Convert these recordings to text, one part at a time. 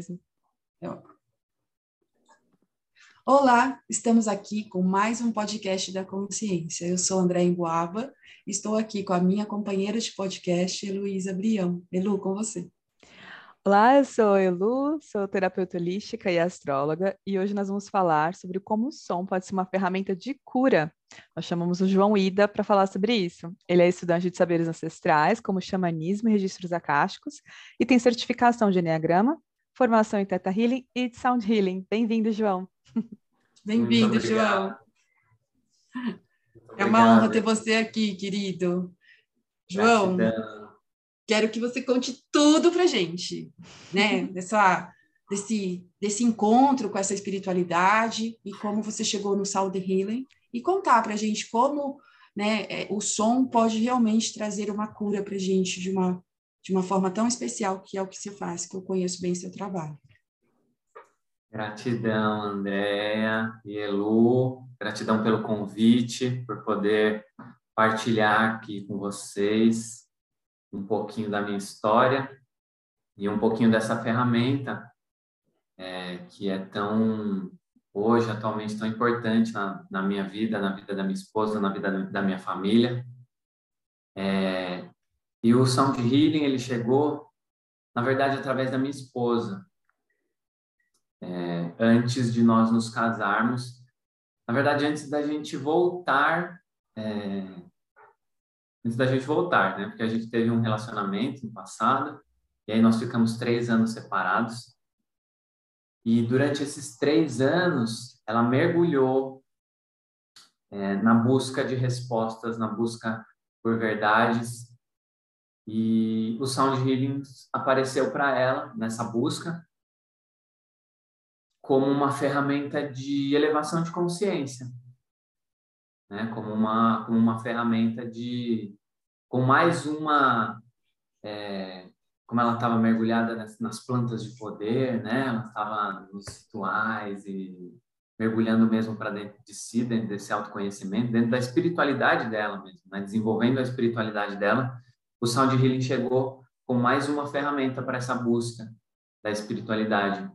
mesmo. Olá, estamos aqui com mais um podcast da consciência. Eu sou André Emboaba, estou aqui com a minha companheira de podcast, Heloísa Brião. Elu, com você. Olá, eu sou Elu, sou terapeuta holística e astróloga, e hoje nós vamos falar sobre como o som pode ser uma ferramenta de cura. Nós chamamos o João Ida para falar sobre isso. Ele é estudante de saberes ancestrais, como xamanismo e registros acásticos, e tem certificação de Enneagrama, formação em Theta Healing e de Sound Healing. Bem-vindo, João. Bem-vindo, João. É uma honra ter você aqui, querido. João, Gratidão. quero que você conte tudo para gente, né? Dessa, desse, desse encontro com essa espiritualidade e como você chegou no Sound Healing e contar para gente como né, é, o som pode realmente trazer uma cura para gente de uma, de uma forma tão especial que é o que você faz, que eu conheço bem seu trabalho. Gratidão, Andréa e Elu. Gratidão pelo convite, por poder partilhar aqui com vocês um pouquinho da minha história e um pouquinho dessa ferramenta é, que é tão, hoje, atualmente, tão importante na, na, minha vida, na vida da minha esposa, na vida da minha família. É, e o Sound Healing, ele chegou, na verdade, através da minha esposa é, antes de nós nos casarmos. Na verdade, antes da gente voltar, é, antes da gente voltar, né? Porque a gente teve um relacionamento no passado e aí nós ficamos três anos separados. E durante esses três anos, ela mergulhou é, na busca de respostas, na busca por verdades. E o Sound Healing apareceu para ela nessa busca como uma ferramenta de elevação de consciência, né? Como uma como uma ferramenta de com mais uma é, como ela estava mergulhada nas, nas, plantas de poder, né? Ela estava nos rituais e mergulhando mesmo para dentro de si, dentro desse autoconhecimento, dentro da espiritualidade dela mesmo, né? desenvolvendo a espiritualidade dela. O Sound Healing chegou com mais uma ferramenta para essa busca da espiritualidade,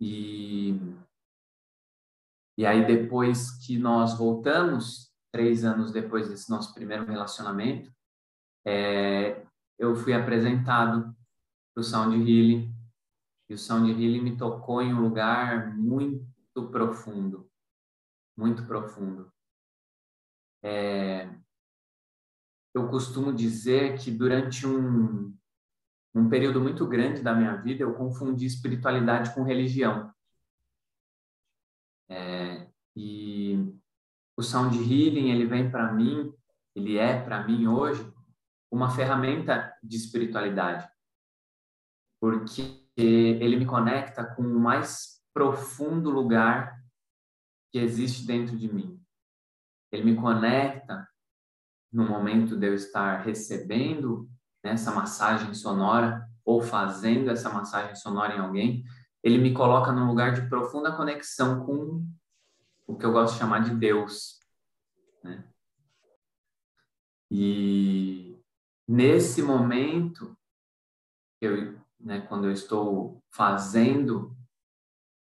e, e aí, depois que nós voltamos, três anos depois desse nosso primeiro relacionamento, é, eu fui apresentado para o Sound Healing. E o Sound Healing me tocou em um lugar muito profundo. Muito profundo. É, eu costumo dizer que durante um, um período muito grande da minha vida, eu confundi espiritualidade com religião. É, e o Sound Healing, ele vem para mim, ele é para mim hoje uma ferramenta de espiritualidade. Porque ele me conecta com o mais profundo lugar que existe dentro de mim. Ele me conecta no momento de eu estar recebendo essa massagem sonora ou fazendo essa massagem sonora em alguém, ele me coloca num lugar de profunda conexão com o que eu gosto de chamar de Deus. Né? E nesse momento, eu, né, quando eu estou fazendo,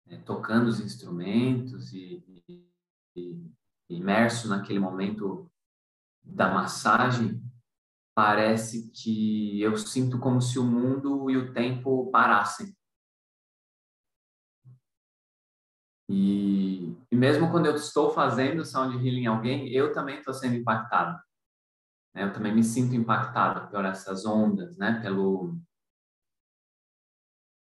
né, tocando os instrumentos e, e, e imerso naquele momento da massagem, parece que eu sinto como se o mundo e o tempo parassem. E, e mesmo quando eu estou fazendo sound healing em alguém, eu também estou sendo impactado. Né? Eu também me sinto impactado por essas ondas, né? Pelo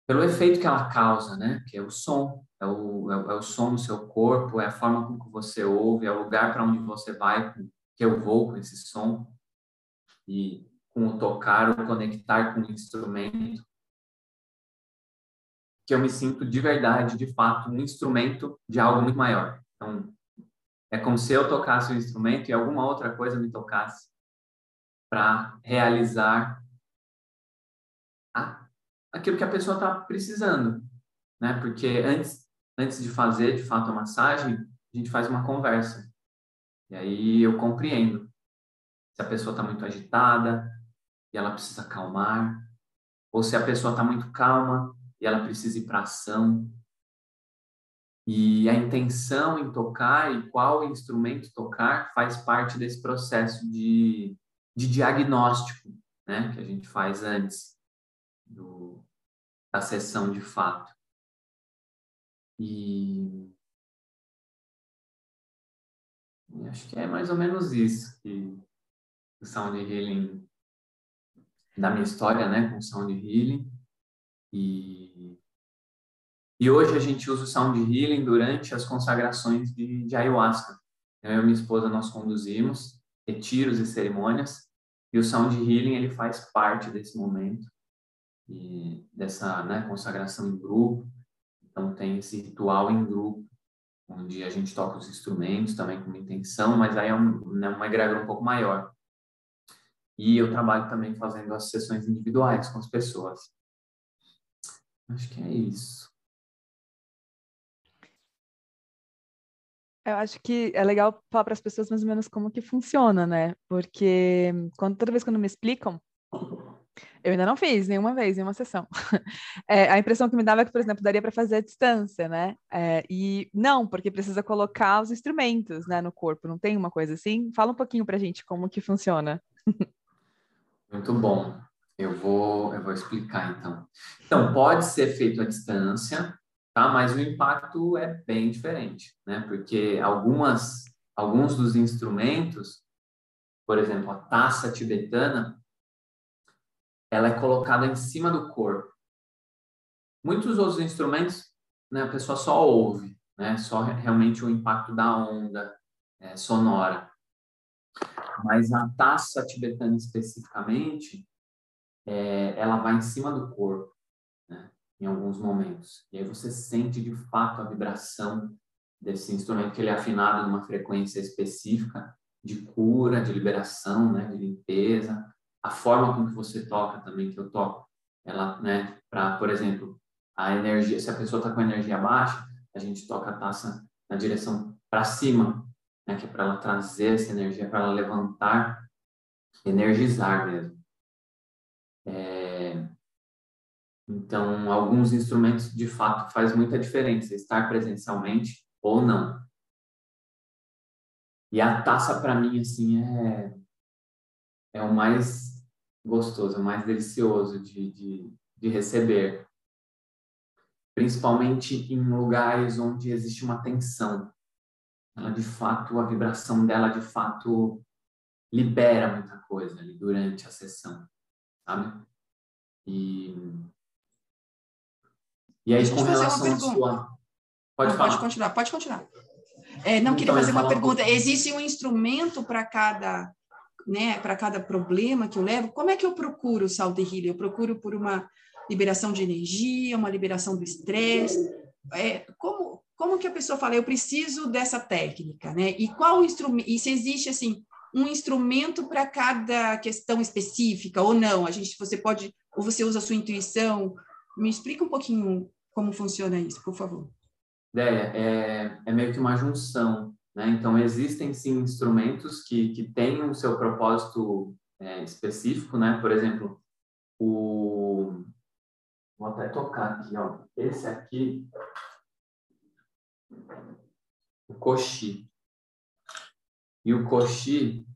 pelo efeito que ela causa, né? Que é o som, é o, é, é o som no seu corpo, é a forma com que você ouve, é o lugar para onde você vai, que eu vou com esse som e com o tocar, o conectar com o instrumento, que eu me sinto de verdade, de fato, um instrumento de algo muito maior. Então, é como se eu tocasse o instrumento e alguma outra coisa me tocasse para realizar a, aquilo que a pessoa está precisando, né? Porque antes, antes de fazer, de fato, a massagem, a gente faz uma conversa. E aí eu compreendo se a pessoa está muito agitada e ela precisa acalmar, ou se a pessoa está muito calma e ela precisa ir para ação. E a intenção em tocar e qual instrumento tocar faz parte desse processo de, de diagnóstico né, que a gente faz antes do, da sessão de fato. E, e acho que é mais ou menos isso que o Sound Healing, da minha história né, com Sound Healing. E e hoje a gente usa o Sound Healing durante as consagrações de, de ayahuasca. Eu e minha esposa nós conduzimos retiros e cerimônias e o Sound Healing ele faz parte desse momento e dessa né, consagração em grupo. Então tem esse ritual em grupo onde a gente toca os instrumentos também com uma intenção, mas aí é um, né, uma egrégora um pouco maior. E eu trabalho também fazendo as sessões individuais com as pessoas. Acho que é isso. Eu acho que é legal falar para as pessoas mais ou menos como que funciona, né? Porque quando, toda vez que me explicam, eu ainda não fiz nenhuma vez, em uma sessão. É, a impressão que me dava é que, por exemplo, daria para fazer à distância, né? É, e não, porque precisa colocar os instrumentos né, no corpo, não tem uma coisa assim? Fala um pouquinho para a gente como que funciona. Muito bom. Eu vou, eu vou explicar então. Então, pode ser feito à distância, tá? Mas o impacto é bem diferente, né? Porque algumas, alguns dos instrumentos, por exemplo, a taça tibetana, ela é colocada em cima do corpo. Muitos outros instrumentos, né, a pessoa só ouve, né? Só realmente o impacto da onda é, sonora. Mas a taça tibetana especificamente, é, ela vai em cima do corpo em alguns momentos. E aí você sente de fato a vibração desse instrumento que ele é afinado numa frequência específica de cura, de liberação, né, de limpeza. A forma com que você toca também que eu toco, ela, né, para, por exemplo, a energia, se a pessoa está com energia baixa, a gente toca a taça na direção para cima, né, que é para ela trazer essa energia, para ela levantar, energizar mesmo. É, então, alguns instrumentos, de fato, faz muita diferença estar presencialmente ou não. E a taça, para mim, assim, é, é o mais gostoso, o mais delicioso de, de, de receber. Principalmente em lugares onde existe uma tensão. Ela, de fato, a vibração dela, de fato, libera muita coisa ali durante a sessão, sabe? E e aí, com relação à sua. Pode, não, pode continuar, pode continuar. É, não, então, queria fazer uma pergunta. Um Existe um instrumento para cada, né, para cada problema que eu levo? Como é que eu procuro o Salt Healing? Eu procuro por uma liberação de energia, uma liberação do estresse? É, como, como que a pessoa fala, eu preciso dessa técnica, né? E qual instrumento? E se existe assim um instrumento para cada questão específica ou não? A gente, você pode, ou você usa a sua intuição? Me explica um pouquinho como funciona isso, por favor. Ideia, é, é meio que uma junção, né? Então, existem sim instrumentos que, que têm o seu propósito é, específico, né? Por exemplo, o... Vou até tocar aqui, ó. Esse aqui, o coxi. E o coxi,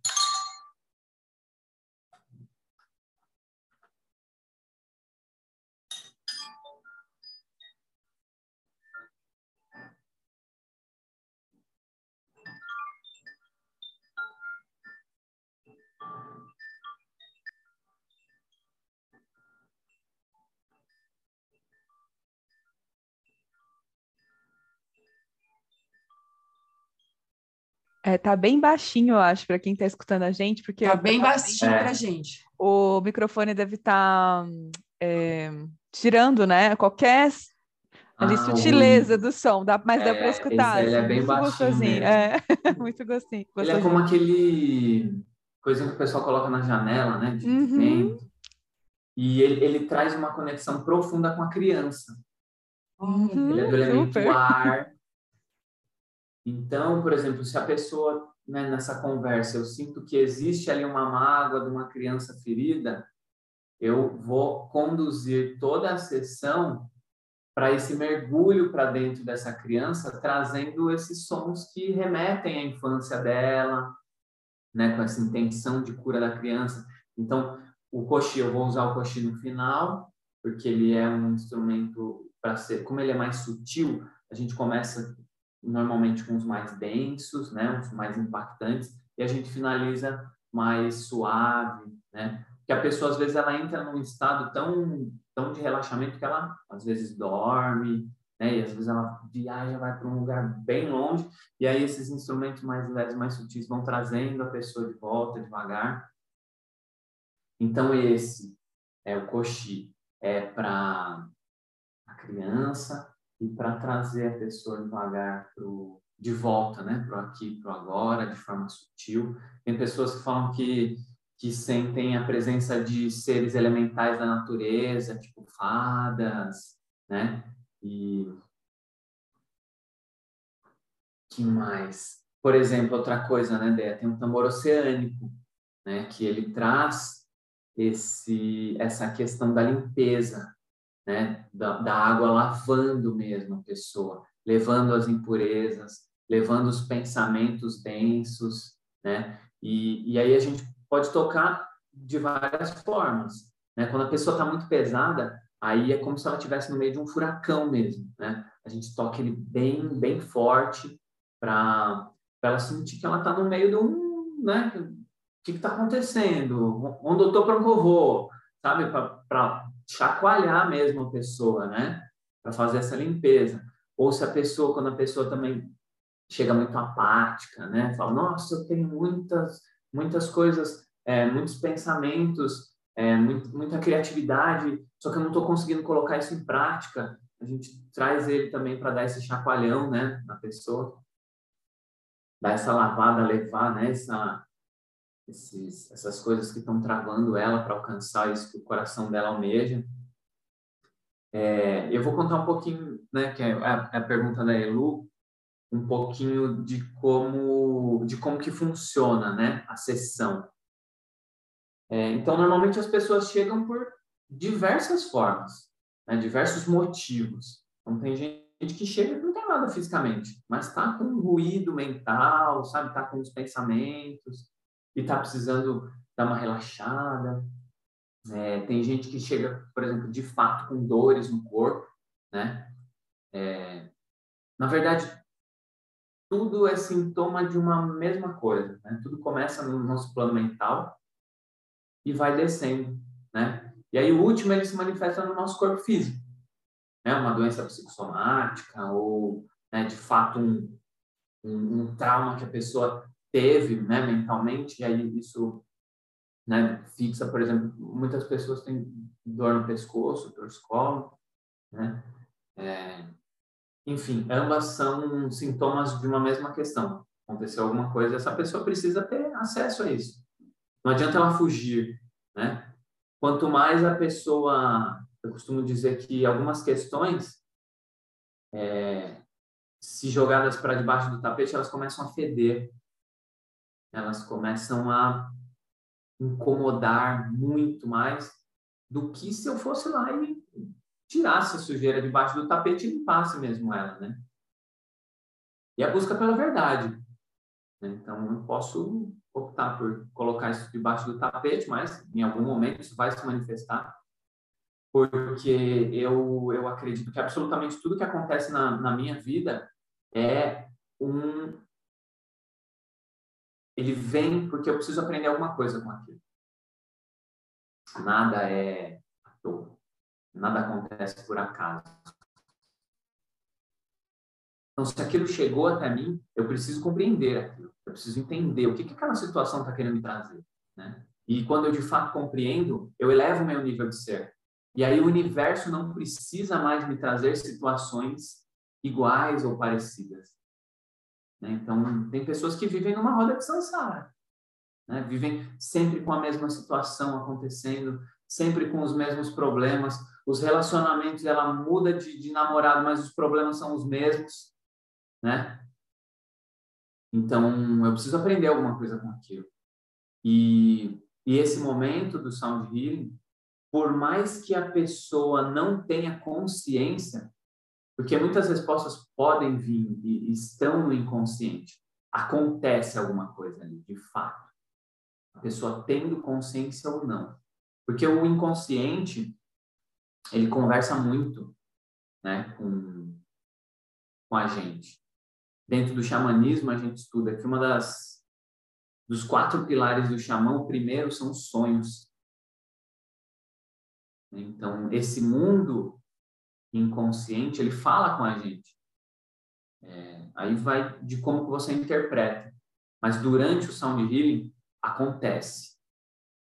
É, tá bem baixinho, eu acho, para quem está escutando a gente, porque tá bem baixinho é. para gente. O microfone deve estar tá, é, tirando, né? Qualquer ali, ah, sutileza do som, dá, mas é, dá para escutar. Ele é bem baixinho. É, muito gostosinho. Ele é como aquele coisa que o pessoal coloca na janela, né? De uhum. vento. E ele, ele traz uma conexão profunda com a criança. Uhum, ele é do elemento super. ar. Então, por exemplo, se a pessoa, né, nessa conversa, eu sinto que existe ali uma mágoa de uma criança ferida, eu vou conduzir toda a sessão para esse mergulho para dentro dessa criança, trazendo esses sons que remetem à infância dela, né, com essa intenção de cura da criança. Então, o coxi, eu vou usar o coxi no final, porque ele é um instrumento para ser, como ele é mais sutil, a gente começa normalmente com os mais densos, né, os mais impactantes, e a gente finaliza mais suave, né? Que a pessoa às vezes ela entra num estado tão tão de relaxamento que ela às vezes dorme, né? E às vezes ela viaja, vai para um lugar bem longe, e aí esses instrumentos mais leves, mais sutis vão trazendo a pessoa de volta devagar. Então esse é o coxi, é para a criança e para trazer a pessoa devagar pro de volta, né, pro aqui, pro agora, de forma sutil. Tem pessoas que falam que que sentem a presença de seres elementais da natureza, tipo fadas, né? E que mais? Por exemplo, outra coisa, né, Dea? Tem um tambor oceânico, né, que ele traz esse essa questão da limpeza, né, da, da água lavando mesmo a pessoa, levando as impurezas, levando os pensamentos densos, né? E, e aí a gente pode tocar de várias formas. Né? Quando a pessoa está muito pesada, aí é como se ela estivesse no meio de um furacão mesmo. Né? A gente toca ele bem, bem forte para ela sentir que ela está no meio de um. Né? O que está acontecendo? Onde eu estou para eu vou? Sabe? Para chacoalhar mesmo a pessoa, né? Para fazer essa limpeza. Ou se a pessoa, quando a pessoa também chega muito apática, né? Fala, nossa, eu tenho muitas muitas coisas, é, muitos pensamentos, é, muito, muita criatividade, só que eu não estou conseguindo colocar isso em prática. A gente traz ele também para dar esse chacoalhão, né, na pessoa, dar essa lavada, levar, né, essa, esses, essas coisas que estão travando ela para alcançar isso que o coração dela almeja. É, eu vou contar um pouquinho, né, que é a, é a pergunta da Elu, um pouquinho de como de como que funciona, né, a sessão. É, então, normalmente as pessoas chegam por diversas formas, né, diversos motivos. Então, tem gente que chega e não tem nada fisicamente, mas está com ruído mental, sabe, está com os pensamentos e está precisando dar uma relaxada. É, tem gente que chega, por exemplo, de fato com dores no corpo, né? É, na verdade, tudo é sintoma de uma mesma coisa. Né? Tudo começa no nosso plano mental e vai descendo, né? E aí o último ele se manifesta no nosso corpo físico, né? Uma doença psicossomática ou, né, de fato, um, um, um, trauma que a pessoa teve, né, mentalmente, e aí isso, né, fixa, por exemplo, muitas pessoas têm dor no pescoço, torcicolo, né? É, enfim, ambas são sintomas de uma mesma questão. Aconteceu alguma coisa, essa pessoa precisa ter acesso a isso. Não adianta ela fugir, né? Quanto mais a pessoa, eu costumo dizer que algumas questões, é, se jogadas para debaixo do tapete, elas começam a feder, elas começam a incomodar muito mais do que se eu fosse lá e tirasse a sujeira debaixo do tapete e limpasse mesmo ela, né? E a busca pela verdade. Né? Então, eu posso optar por colocar isso debaixo do tapete, mas em algum momento isso vai se manifestar, porque eu, eu acredito que absolutamente tudo que acontece na, na minha vida é um. Ele vem porque eu preciso aprender alguma coisa com aquilo. Nada é à toa. Nada acontece por acaso. Então, se aquilo chegou até mim, eu preciso compreender aquilo. Eu preciso entender o que, que aquela situação está querendo me trazer. Né? E quando eu de fato compreendo, eu elevo o meu nível de ser. E aí o universo não precisa mais me trazer situações iguais ou parecidas. Né? Então, tem pessoas que vivem numa roda de samsara. Né? Vivem sempre com a mesma situação acontecendo, sempre com os mesmos problemas, os relacionamentos ela muda de, de namorado, mas os problemas são os mesmos, né? Então, eu preciso aprender alguma coisa com aquilo. E, e esse momento do sound healing, por mais que a pessoa não tenha consciência, Porque muitas respostas podem vir e estão no inconsciente. Acontece alguma coisa ali, de fato. A pessoa tendo consciência ou não. Porque o inconsciente, ele conversa muito né, com, com a gente. Dentro do xamanismo, a gente estuda que uma das dos quatro pilares do xamã, o primeiro são os sonhos. Então, esse mundo inconsciente, ele fala com a gente. É, aí vai de como que você interpreta. Mas durante o sound healing, acontece.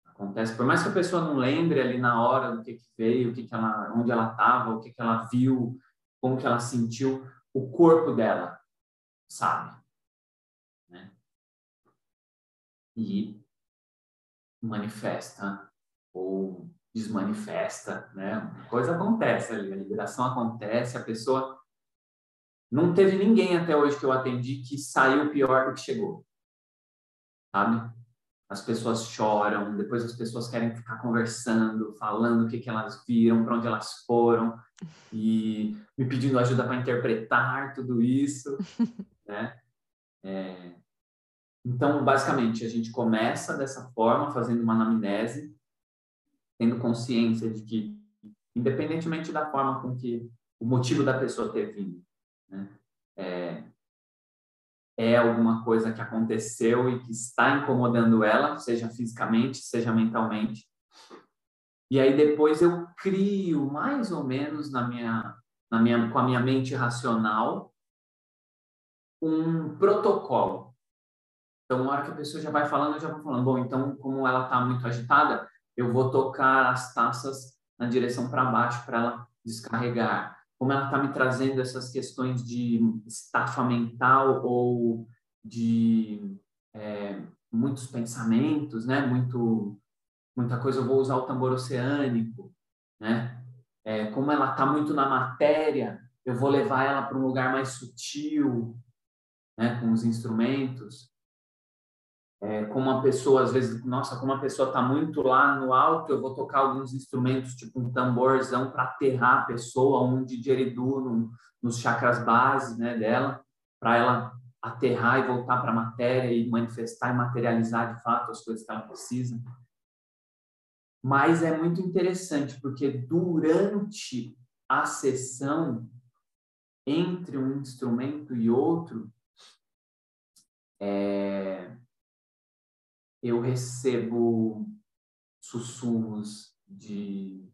Acontece. Por mais que a pessoa não lembre ali na hora do que, que veio, o que, que ela, onde ela estava, o que, que ela viu, como que ela sentiu, o corpo dela sabe. Né? E manifesta ou desmanifesta, né? A coisa acontece ali, a liberação acontece, a pessoa não teve ninguém até hoje que eu atendi que saiu pior do que chegou. Sabe? As pessoas choram, depois as pessoas querem ficar conversando, falando o que, que elas viram, para onde elas foram, e me pedindo ajuda para interpretar tudo isso, né? É... Então, basicamente, a gente começa dessa forma, fazendo uma anamnese, tendo consciência de que, independentemente da forma com que o motivo da pessoa ter vindo, né, é, é alguma coisa que aconteceu e que está incomodando ela, seja fisicamente, seja mentalmente. E aí depois eu crio mais ou menos na minha, na minha, com a minha mente racional um protocolo. Então, na hora que a pessoa já vai falando, eu já vou falando, bom, então, como ela está muito agitada, eu vou tocar as taças na direção para baixo para ela descarregar. Como ela está me trazendo essas questões de estafa mental ou de é, muitos pensamentos, né? Muito, muita coisa. Eu vou usar o tambor oceânico, né? É, como ela está muito na matéria, eu vou levar ela para um lugar mais sutil, né? Com os instrumentos é, como uma pessoa, às vezes, nossa, como uma pessoa está muito lá no alto, eu vou tocar alguns instrumentos, tipo um tamborzão, para aterrar a pessoa, um didgeridoo no, nos chakras base né, dela, para ela aterrar e voltar para a matéria e manifestar e materializar de fato as coisas que ela precisa. Mas é muito interessante, porque durante a sessão, entre um instrumento e outro, é, eu recebo sussurros de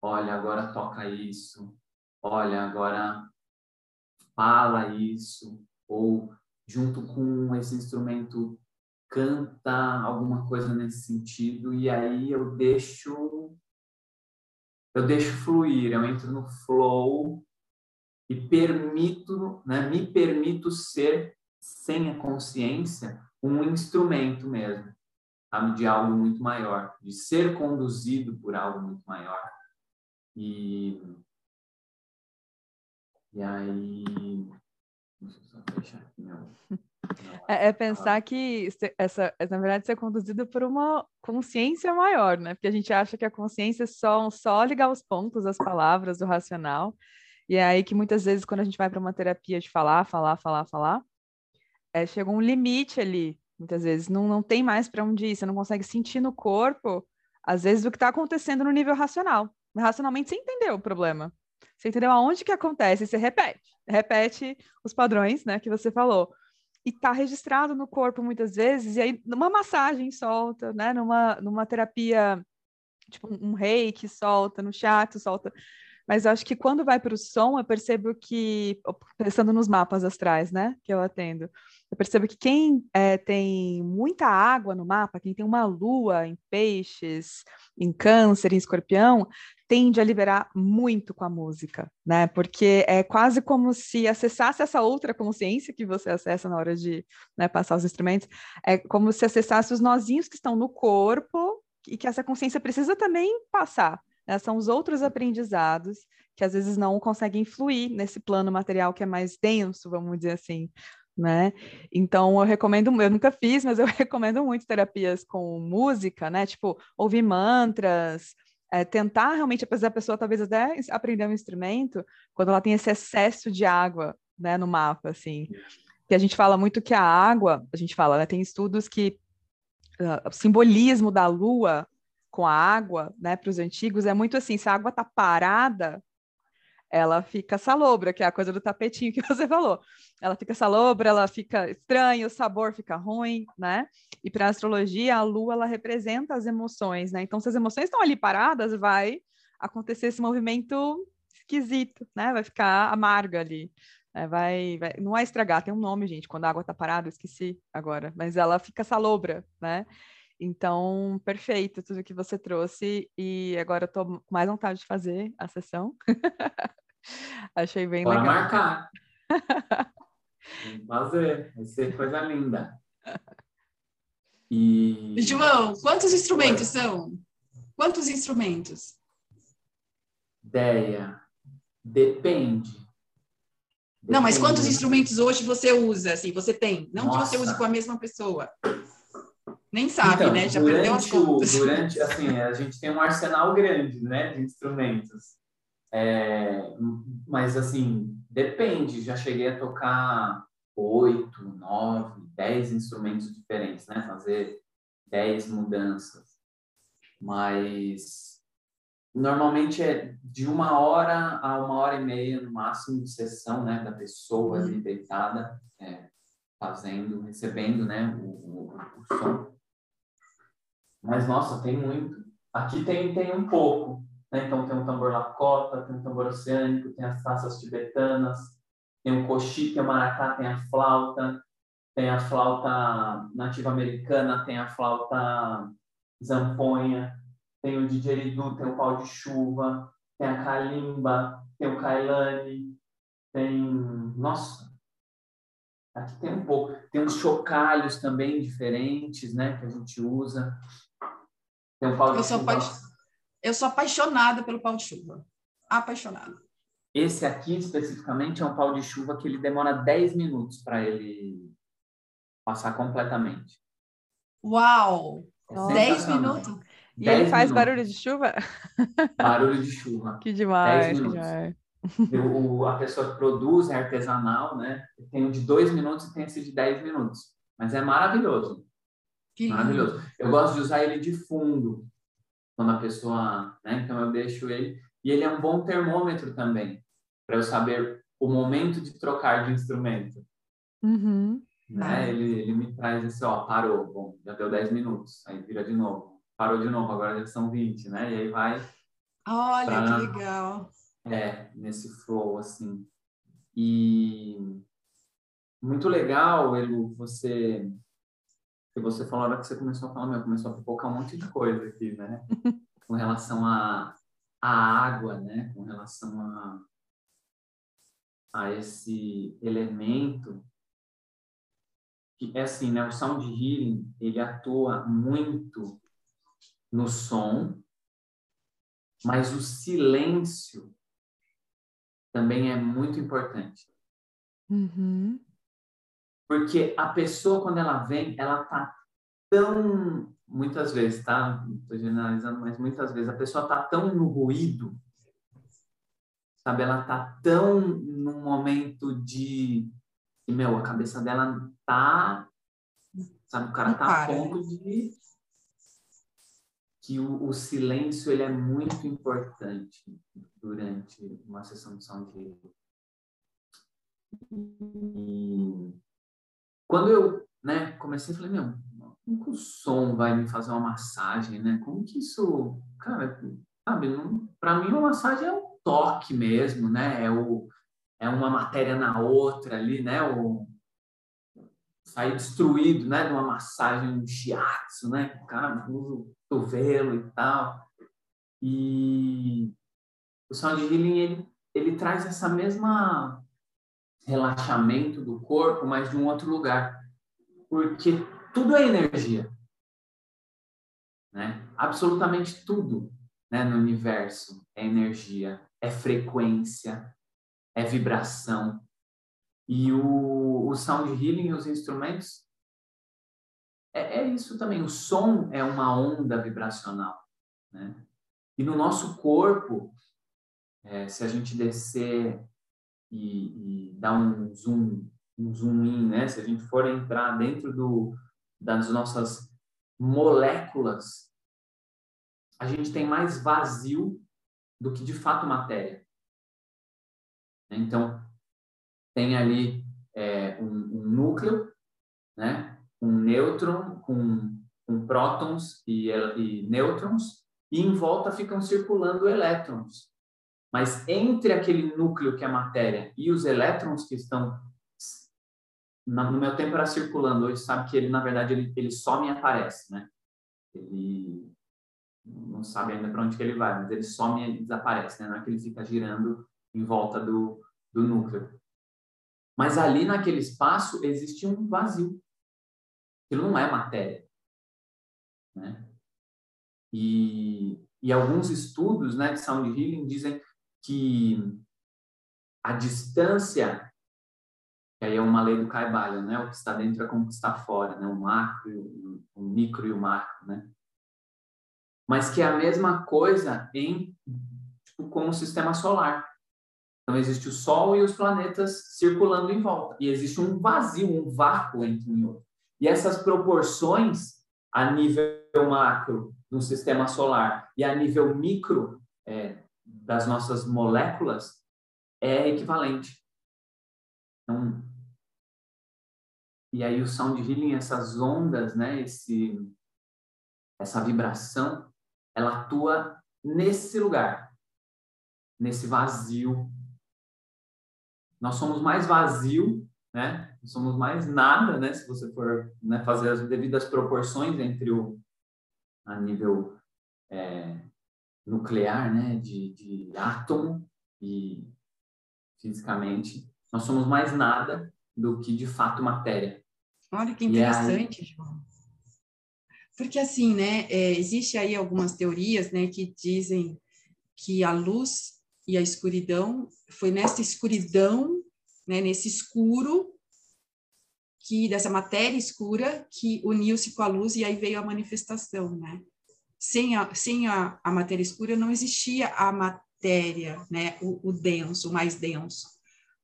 olha, agora toca isso, olha, agora fala isso, ou junto com esse instrumento canta alguma coisa nesse sentido e aí eu deixo eu deixo fluir, eu entro no flow e permito, né, me permito ser sem a consciência um instrumento mesmo, sabe, de algo muito maior, de ser conduzido por algo muito maior. E, e aí. Deixa eu só fechar aqui meu. É, é, pensar que essa, na verdade, ser conduzido por uma consciência maior, né? Porque a gente acha que a consciência é só, só ligar os pontos, as palavras, o racional. E é aí que muitas vezes, quando a gente vai para uma terapia de falar, falar, falar, falar, é, chega um limite ali, muitas vezes, não, não tem mais para onde ir, você não consegue sentir no corpo, às vezes, o que está acontecendo no nível racional. Racionalmente, você entendeu o problema. Você entendeu aonde que acontece, você repete, repete os padrões, né, que você falou. E está registrado no corpo muitas vezes, e aí numa massagem solta, né, numa, numa terapia, tipo um reiki solta, no chato solta. Mas eu acho que quando vai para o som, eu percebo que, pensando nos mapas astrais, né, que eu atendo, eu percebo que quem é, tem muita água no mapa, quem tem uma lua em peixes, em câncer, em escorpião, tende a liberar muito com a música, né? Porque é quase como se acessasse essa outra consciência que você acessa na hora de né, passar os instrumentos, é como se acessasse os nozinhos que estão no corpo e que essa consciência precisa também passar. Né? São os outros aprendizados que às vezes não conseguem fluir nesse plano material que é mais denso, vamos dizer assim, né? Então eu recomendo, eu nunca fiz, mas eu recomendo muito terapias com música, né? Tipo, ouvir mantras, é, tentar realmente, apesar da pessoa talvez até aprender um instrumento, quando ela tem esse excesso de água, né, no mapa, assim, que a gente fala muito que a água, a gente fala, né, tem estudos que uh, o simbolismo da lua com a água, né, para os antigos é muito assim, se a água está parada, ela fica salobra, que é a coisa do tapetinho que você falou. Ela fica salobra, ela fica estranha, o sabor fica ruim, né? E para a astrologia, a lua ela representa as emoções, né? Então, se as emoções estão ali paradas, vai acontecer esse movimento esquisito, né? Vai ficar amarga ali. Né? Vai, vai, não é estragar, tem um nome, gente, quando a água está parada, esqueci agora, mas ela fica salobra, né? Então, perfeito tudo que você trouxe. E agora eu tô com mais vontade de fazer a sessão. Achei bem Bora legal. marcar. Vamos fazer. Vai ser coisa linda. E... João, quantos instrumentos são? Quantos instrumentos? Ideia. Depende. Depende. Não, mas quantos instrumentos hoje você usa? Assim, você tem? Não Nossa. que você use com a mesma pessoa. Nem sabe, então, né? Já perdeu as contas. Durante, assim, a gente tem um arsenal grande, né, de instrumentos. É, mas, assim, depende. Já cheguei a tocar oito, nove, dez instrumentos diferentes, né? Fazer dez mudanças. Mas normalmente é de uma hora a uma hora e meia no máximo de sessão, né, da pessoa ali uhum. deitada, é, fazendo, recebendo, né, o, o, o som. Mas, nossa, tem muito. Aqui tem, tem um pouco. Né? Então, tem um tambor lacota, tem um tambor oceânico, tem as taças tibetanas, tem o coxi, tem o maracá, tem a flauta, tem a flauta nativa americana, tem a flauta zamponha, tem o didgeridoo, tem o pau de chuva, tem a kalimba, tem o kailane, tem... Nossa! Aqui tem um pouco. Tem uns chocalhos também diferentes, né, que a gente usa. Tem um pau de eu chuva. Sou eu sou apaixonada pelo pau de chuva. Apaixonada. Esse aqui, especificamente, é um pau de chuva que ele demora 10 minutos para ele passar completamente. Uau! É 10 minutos? E ele faz minutos. barulho de chuva? Barulho de chuva. Que demais. 10 minutos. O, a pessoa que produz é artesanal, né? Tem um de 2 minutos e tem esse de 10 minutos. Mas é maravilhoso. Que Maravilhoso. Eu gosto de usar ele de fundo, quando a pessoa, né? Então eu deixo ele e ele é um bom termômetro também para eu saber o momento de trocar de instrumento. Uhum. Né? Ele, ele me traz esse, ó, parou, bom, já deu 10 minutos, aí vira de novo, parou de novo, agora já são 20, né? E aí vai. Olha pra, que legal. É, nesse flow, assim. E muito legal, ele, você que você falou na hora que você começou a falar, meu, começou a pipocar um monte de coisa aqui, né? com relação à a, a, água, né? Com relação a, a esse elemento que é assim, né? O sound healing, ele atua muito no som, mas o silêncio também é muito importante. Uhum. Porque a pessoa, quando ela vem, ela tá tão, muitas vezes, tá? Estou generalizando, mas muitas vezes a pessoa tá tão no ruído, sabe? Ela tá tão num momento de, e, meu, a cabeça dela tá, sabe? O cara Não tá para. a ponto de que o, o, silêncio ele é muito importante durante uma sessão de healing. E quando eu né, comecei, falei, meu, como que o som vai me fazer uma massagem, né? Como que isso, cara, sabe, para mim uma massagem é um toque mesmo, né? É o é uma matéria na outra ali, né? O sair destruído, né, de uma massagem, um shiatsu, né? O cara usa o cotovelo e tal. E o sound healing ele ele traz essa mesma relaxamento do corpo, mas de um outro lugar. Porque tudo é energia. Né? Absolutamente tudo né, no universo é energia, é frequência, é vibração. E o, o sound healing, os instrumentos, é, é isso também. O som é uma onda vibracional. Né? E no nosso corpo, é, se a gente descer e, e dar um zoom, um zoom in, né? Se a gente for entrar dentro do, das nossas moléculas, a gente tem mais vazio do que de fato matéria. Então, tem ali é, um, um, núcleo, né? um nêutron com, com prótons e, e nêutrons, e em volta ficam circulando elétrons. Mas entre aquele núcleo que é matéria e os elétrons que estão no meu tempo era circulando, hoje sabe que ele na verdade ele, ele só me aparece, né? Ele não sabe ainda para onde que ele vai, mas ele some e desaparece, né? Não é que ele fica girando em volta do, do núcleo. Mas ali naquele espaço existe um vazio. Aquilo não é matéria. Né? E, e alguns estudos né, de sound healing dizem que a distância, que aí é uma lei do Caibalion, né? O que está dentro é como o que está fora, né? O macro, o micro e o macro, né? mas que é a mesma coisa em tipo, como o sistema solar. Então existe o Sol e os planetas circulando em volta e existe um vazio, um vácuo entre um e outro. E essas proporções a nível macro do sistema solar e a nível micro é, das nossas moléculas é equivalente. Então, e aí o sound healing, essas ondas, né, esse, essa vibração, ela atua nesse lugar, nesse vazio. Nós somos mais vazio, né? Nós somos mais nada, né? Se você for né, fazer as devidas proporções entre o a nível é, nuclear, né? De, de átomo e fisicamente, nós somos mais nada do que de fato matéria. Olha que interessante, aí, João. Porque assim, né, é, existe aí algumas teorias, né, que dizem que a luz e a escuridão foi nessa escuridão, né, nesse escuro que dessa matéria escura que uniu-se com a luz e aí veio a manifestação, né? Sem a, sem a, a matéria escura não existia a matéria, né? O, o denso, o mais denso.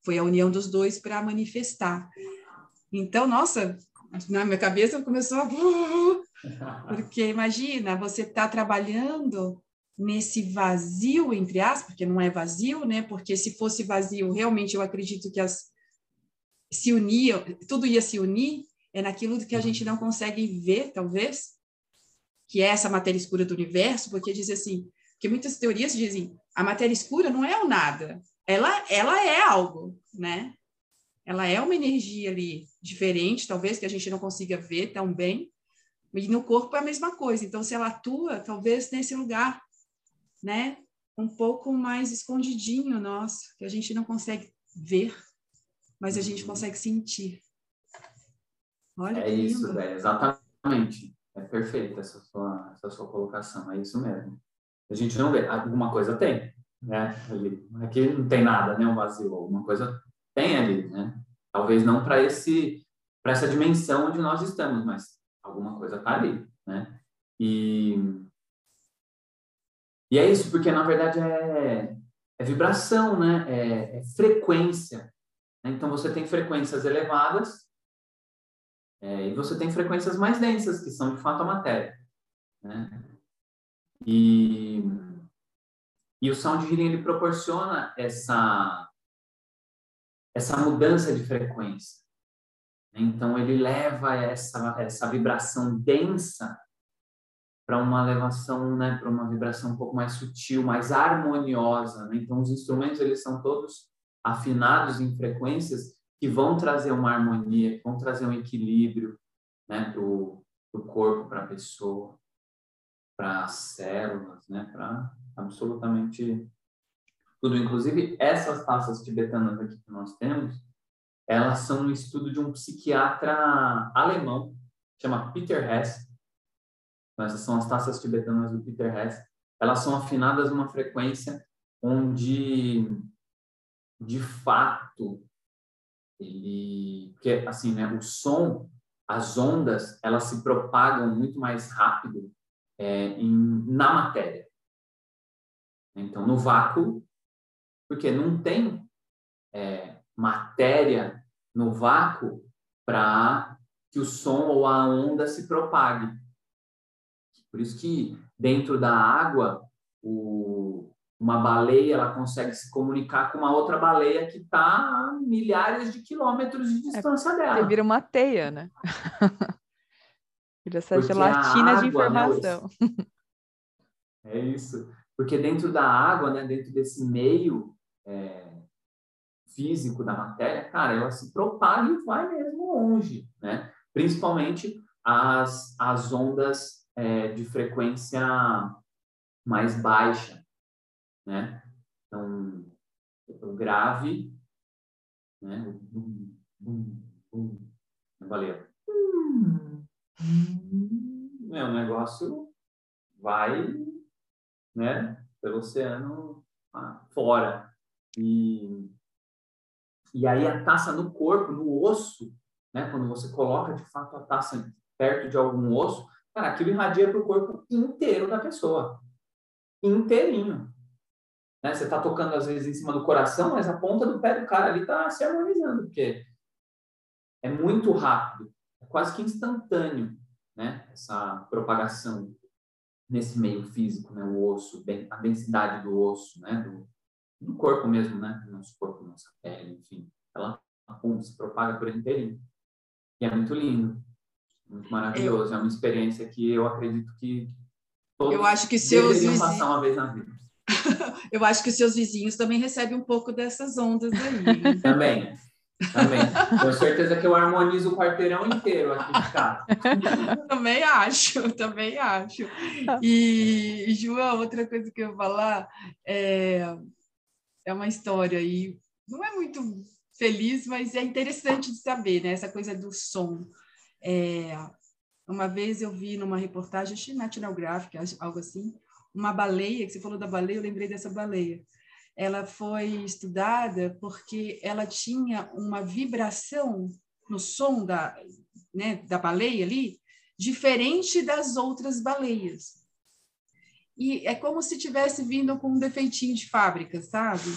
Foi a união dos dois para manifestar. Então, nossa, na minha cabeça começou a porque imagina, você está trabalhando nesse vazio, entre aspas, porque não é vazio, né? Porque se fosse vazio, realmente eu acredito que as se uniam, tudo ia se unir, é naquilo que a gente não consegue ver, talvez, que é essa matéria escura do universo, porque diz assim, que muitas teorias dizem, a matéria escura não é o nada, ela ela é algo, né? Ela é uma energia ali diferente, talvez que a gente não consiga ver tão bem, e no corpo é a mesma coisa. Então, se ela atua, talvez nesse lugar, né? Um pouco mais escondidinho nosso, que a gente não consegue ver, mas a gente uhum. consegue sentir. Olha é isso, velho, exatamente. É perfeita essa sua, essa sua colocação, é isso mesmo. A gente não vê, alguma coisa tem, né? Ali. Aqui não tem nada, né? Um vazio, alguma coisa tem ali, né? Talvez não para esse para essa dimensão onde nós estamos, mas alguma coisa está ali, né? E, e é isso, porque na verdade é, é vibração, né? É, é frequência. Então você tem frequências elevadas é, e você tem frequências mais densas, que são de fato a matéria. Né? E, e o sound healing ele proporciona essa, essa mudança de frequência. Então, ele leva essa, essa vibração densa para uma elevação, né, para uma vibração um pouco mais sutil, mais harmoniosa. Né? Então, os instrumentos eles são todos afinados em frequências que vão trazer uma harmonia, que vão trazer um equilíbrio né, para o corpo, para a pessoa, para as células, né, para absolutamente tudo. Inclusive, essas taças tibetanas aqui que nós temos, elas são um estudo de um psiquiatra alemão, chama Peter Hess. Então, essas são as taças tibetanas do Peter Hess. Elas são afinadas numa frequência onde, de fato, ele, porque assim, né, o som, as ondas, elas se propagam muito mais rápido é, em, na matéria. Então, no vácuo, porque não tem é, matéria no vácuo para que o som ou a onda se propague. Por isso que dentro da água, o, uma baleia ela consegue se comunicar com uma outra baleia que está a milhares de quilômetros de distância é, dela. Vira uma teia, né? vira essa Porque gelatina água, de né, informação. Né, é isso. Porque dentro da água, né, dentro desse meio é, físico da matéria, cara, ela se propaga e vai mesmo longe, né? Principalmente as, as ondas é, de frequência mais baixa, né? Então, o grave, né? O bum, bum, bum, valeu. É, o negócio vai, né? Pelo oceano fora. E, e aí a taça no corpo, no osso, né? Quando você coloca de fato a taça perto de algum osso, cara, aquilo irradia para o corpo inteiro da pessoa. Inteirinho. Né? Você está tocando, às vezes, em cima do coração, mas a ponta do pé do cara ali está se harmonizando, porque é muito rápido, é quase que instantâneo, né? Essa propagação nesse meio físico, né? O osso, a densidade do osso, né? Do, do corpo mesmo, né? Nosso corpo, nossa pele, enfim. Ela se propaga por inteirinho. E é muito lindo, muito maravilhoso. Eu... É uma experiência que eu acredito que todos eu acho que vizinhos... passar uma vez na vida. eu acho que os seus vizinhos também recebem um pouco dessas ondas aí. também. Também. Com certeza que eu harmonizo o quarteirão inteiro aqui de casa. também acho, também acho. E, João, outra coisa que eu vou falar é, é uma história aí, não é muito feliz, mas é interessante de saber, né? Essa coisa do som. É, uma vez eu vi numa reportagem, acho National Graphic, algo assim, uma baleia, que você falou da baleia, eu lembrei dessa baleia. Ela foi estudada porque ela tinha uma vibração no som da, né, da baleia ali, diferente das outras baleias. E é como se tivesse vindo com um defeitinho de fábrica, sabe?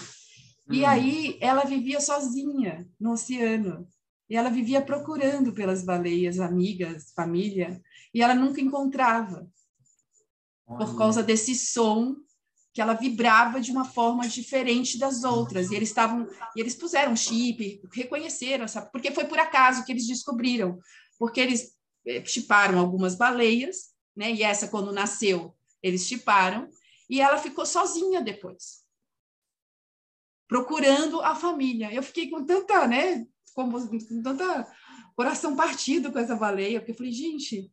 E hum. aí ela vivia sozinha no oceano. E ela vivia procurando pelas baleias, amigas, família, e ela nunca encontrava por causa desse som que ela vibrava de uma forma diferente das outras. E eles estavam, e eles puseram chip, reconheceram, sabe? Porque foi por acaso que eles descobriram, porque eles eh, chiparam algumas baleias, né? E essa quando nasceu, eles chiparam, e ela ficou sozinha depois. Procurando a família. Eu fiquei com tanta, né, com, com tanta coração partido com essa baleia, porque eu falei, gente,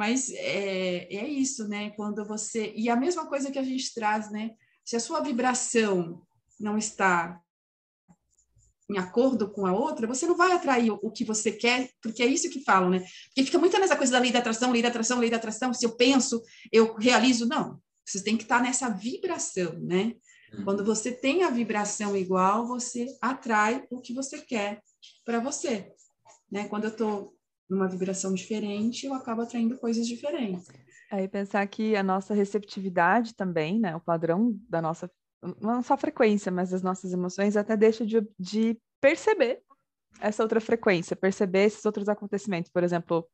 mas é, é isso, né? Quando você. E a mesma coisa que a gente traz, né? Se a sua vibração não está em acordo com a outra, você não vai atrair o, que você quer, porque é isso que falam, né? Porque fica muito nessa coisa da lei da atração, lei da atração, lei da atração. Se eu penso, eu realizo. Não. Você tem que estar nessa vibração, né? Uhum. Quando você tem a vibração igual, você atrai o que você quer para você. Né? Quando eu estou numa vibração diferente, eu acabo atraindo coisas diferentes. Aí pensar que a nossa receptividade também, né, o padrão da nossa, não só frequência, mas das nossas emoções, até deixa de, de perceber essa outra frequência, perceber esses outros acontecimentos. Por exemplo,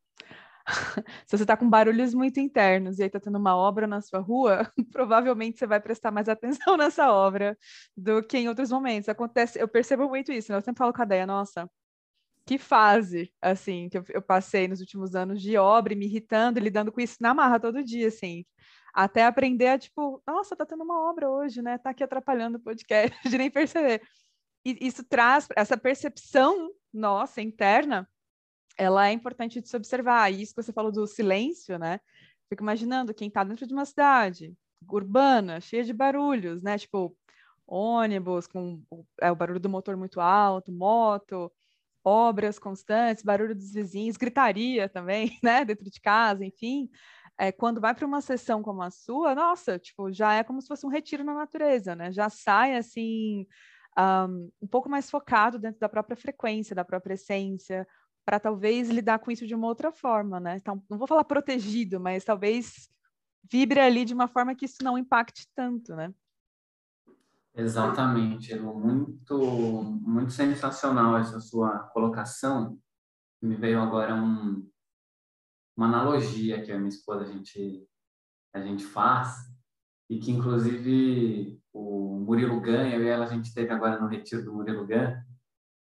se você está com barulhos muito internos e aí está tendo uma obra na sua rua, provavelmente você vai prestar mais atenção nessa obra do que em outros momentos. Acontece, eu percebo muito isso, né? Eu sempre falo com a Deia, nossa, que fase, assim, que eu, eu, passei nos últimos anos de obra me irritando, lidando com isso na marra todo dia, assim. Até aprender a, tipo, nossa, tá tendo uma obra hoje, né? Tá aqui atrapalhando o podcast, de nem perceber. E isso traz, essa percepção nossa, interna, ela é importante de se observar. E isso que você falou do silêncio, né? Fico imaginando quem tá dentro de uma cidade urbana, cheia de barulhos, né? Tipo, ônibus com é, o barulho do motor muito alto, moto, obras constantes, barulho dos vizinhos, gritaria também, né, dentro de casa, enfim. É, quando vai para uma sessão como a sua, nossa, tipo, já é como se fosse um retiro na natureza, né? Já sai assim um, um pouco mais focado dentro da própria frequência, da própria essência, para talvez lidar com isso de uma outra forma, né? Então, não vou falar protegido, mas talvez vibre ali de uma forma que isso não impacte tanto, né? Exatamente. Muito, muito sensacional essa sua colocação. Me veio agora um, uma analogia que a minha esposa a gente, a gente faz e que, inclusive, o Murilo Gan, eu e ela, a gente teve agora no retiro do Murilo Gan,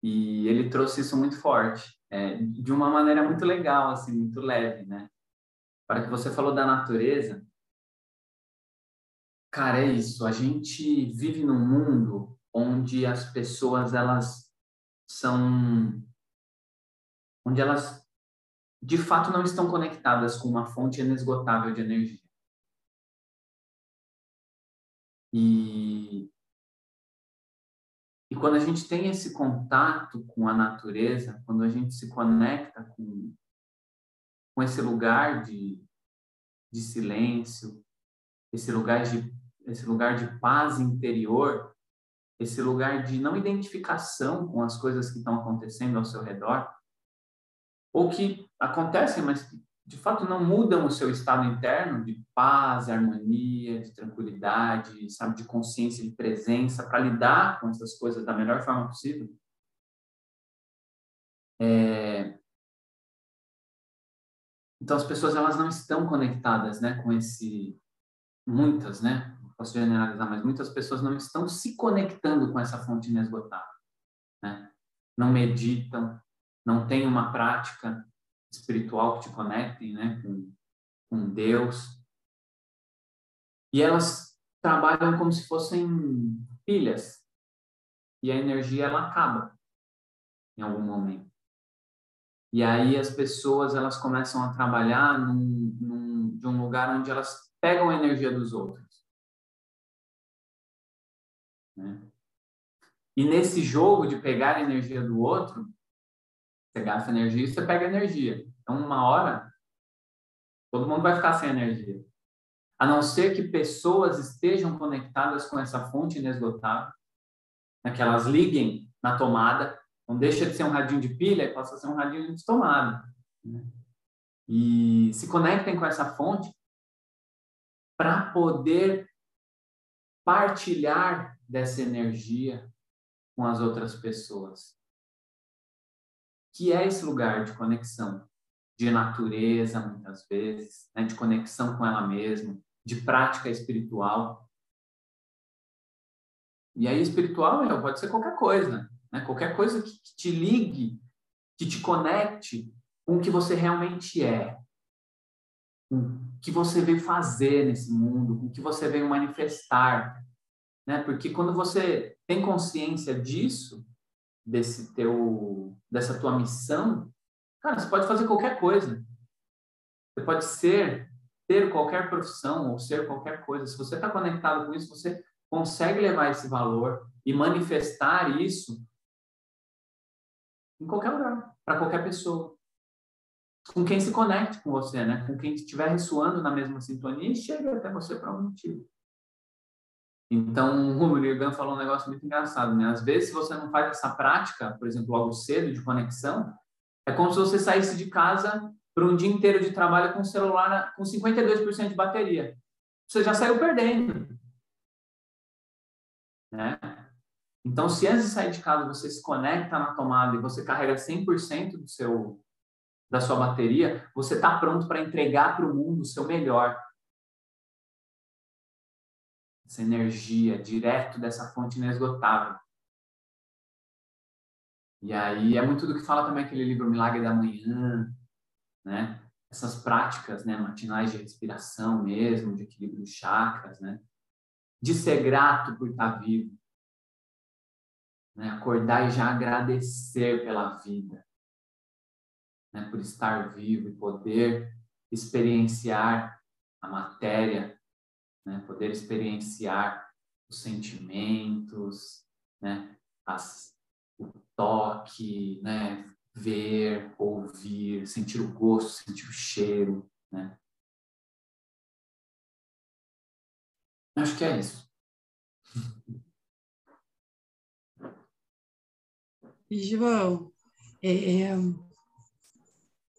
e ele trouxe isso muito forte, é, de uma maneira muito legal, assim, muito leve, né? Para que você falou da natureza, Cara, é isso. A gente vive num mundo onde as pessoas elas são onde elas de fato não estão conectadas com uma fonte inesgotável de energia. E e quando a gente tem esse contato com a natureza, quando a gente se conecta com, com esse lugar de, de silêncio, esse lugar de esse lugar de paz interior, esse lugar de não identificação com as coisas que estão acontecendo ao seu redor, ou que acontecem, mas que de fato não mudam o seu estado interno de paz, harmonia, de tranquilidade, sabe, de consciência, de presença, para lidar com essas coisas da melhor forma possível. É... Então as pessoas elas não estão conectadas, né, com esse muitas, né, posso generalizar, mas muitas pessoas não estão se conectando com essa fonte inesgotável. Né? Não meditam, não tem uma prática espiritual que te conecte né, com, com Deus. E elas trabalham como se fossem pilhas. E a energia ela acaba em algum momento. E aí as pessoas elas começam a trabalhar num, num, de um lugar onde elas pegam a energia dos outros. Né? E nesse jogo de pegar a energia do outro, você gasta energia e você pega energia. Então, uma hora, todo mundo vai ficar sem energia. A não ser que pessoas estejam conectadas com essa fonte inesgotável, né? que elas liguem na tomada, não deixa de ser um radinho de pilha e passa a ser um radinho de tomada. Né? E se conectem com essa fonte para poder partilhar dessa energia com as outras pessoas. Que é esse lugar de conexão, de natureza, muitas vezes, né? de conexão com ela mesma, de prática espiritual. E aí, espiritual meu, pode ser qualquer coisa, né? qualquer coisa que, te ligue, que te conecte com o que você realmente é, com o que você veio fazer nesse mundo, com o que você veio manifestar, né? Porque quando você tem consciência disso, desse teu, dessa tua missão, cara, você pode fazer qualquer coisa. Você pode ser, ter qualquer profissão ou ser qualquer coisa. Se você está conectado com isso, você consegue levar esse valor e manifestar isso em qualquer lugar, para qualquer pessoa. Com quem se conecte com você, né? Com quem estiver ressoando na mesma sintonia e chega até você por algum motivo. Então, o Murilo falou um negócio muito engraçado, né? Às vezes, se você não faz essa prática, por exemplo, logo cedo, de conexão, é como se você saísse de casa para um dia inteiro de trabalho com o celular com 52% de bateria. Você já saiu perdendo. Né? Então, se antes de sair de casa você se conecta na tomada e você carrega 100% do seu, da sua bateria, você está pronto para entregar para o mundo o seu melhor essa energia direto dessa fonte inesgotável. E aí é muito do que fala também aquele livro Milagre da Manhã, né? Essas práticas, né, matinais de respiração mesmo, de equilíbrio dos chakras, né? De ser grato por estar vivo. Né? Acordar e já agradecer pela vida. Né? Por estar vivo e poder experienciar a matéria né? poder experienciar os sentimentos, né? As, o toque, né? ver, ouvir, sentir o gosto, sentir o cheiro, né? Acho que é isso. João, é, é,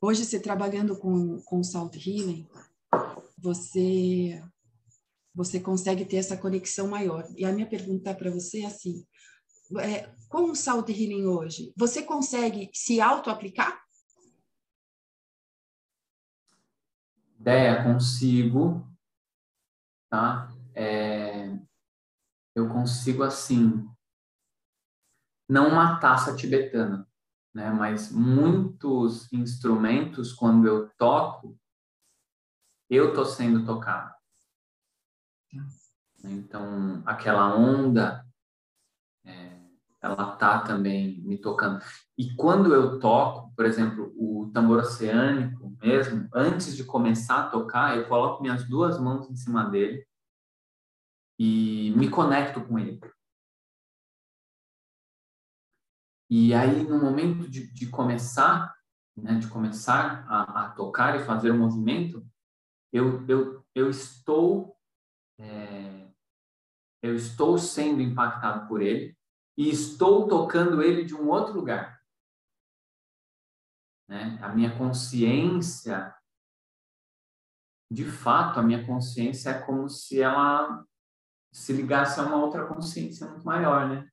hoje você trabalhando com, com Salt Healing, você você consegue ter essa conexão maior. E a minha pergunta para você é assim: é, com o Salt Healing hoje, você consegue se auto-aplicar? Ideia, consigo, tá? É, eu consigo, assim, não uma taça tibetana, né? Mas muitos instrumentos, quando eu toco, eu tô sendo tocado. Então, aquela onda, é, ela tá também me tocando. E quando eu toco, por exemplo, o tambor oceânico mesmo, antes de começar a tocar, eu coloco minhas duas mãos em cima dele e me conecto com ele. E aí, no momento de, de começar, né, de começar a, a, tocar e fazer o movimento, eu, eu, eu estou é, eu estou sendo impactado por ele e estou tocando ele de um outro lugar. Né? A minha consciência, de fato, a minha consciência é como se ela se ligasse a uma outra consciência muito maior, né?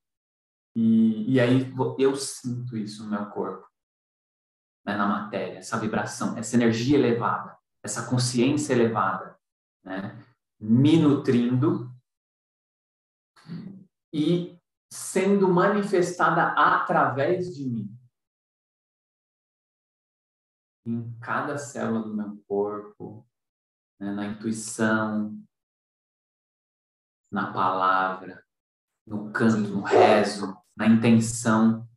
E, e aí eu sinto isso no meu corpo, né, na matéria, essa vibração, essa energia elevada, essa consciência elevada, né? Me nutrindo e sendo manifestada através de mim. Em cada célula do meu corpo, né, na intuição, na palavra, no canto, no rezo, na intenção.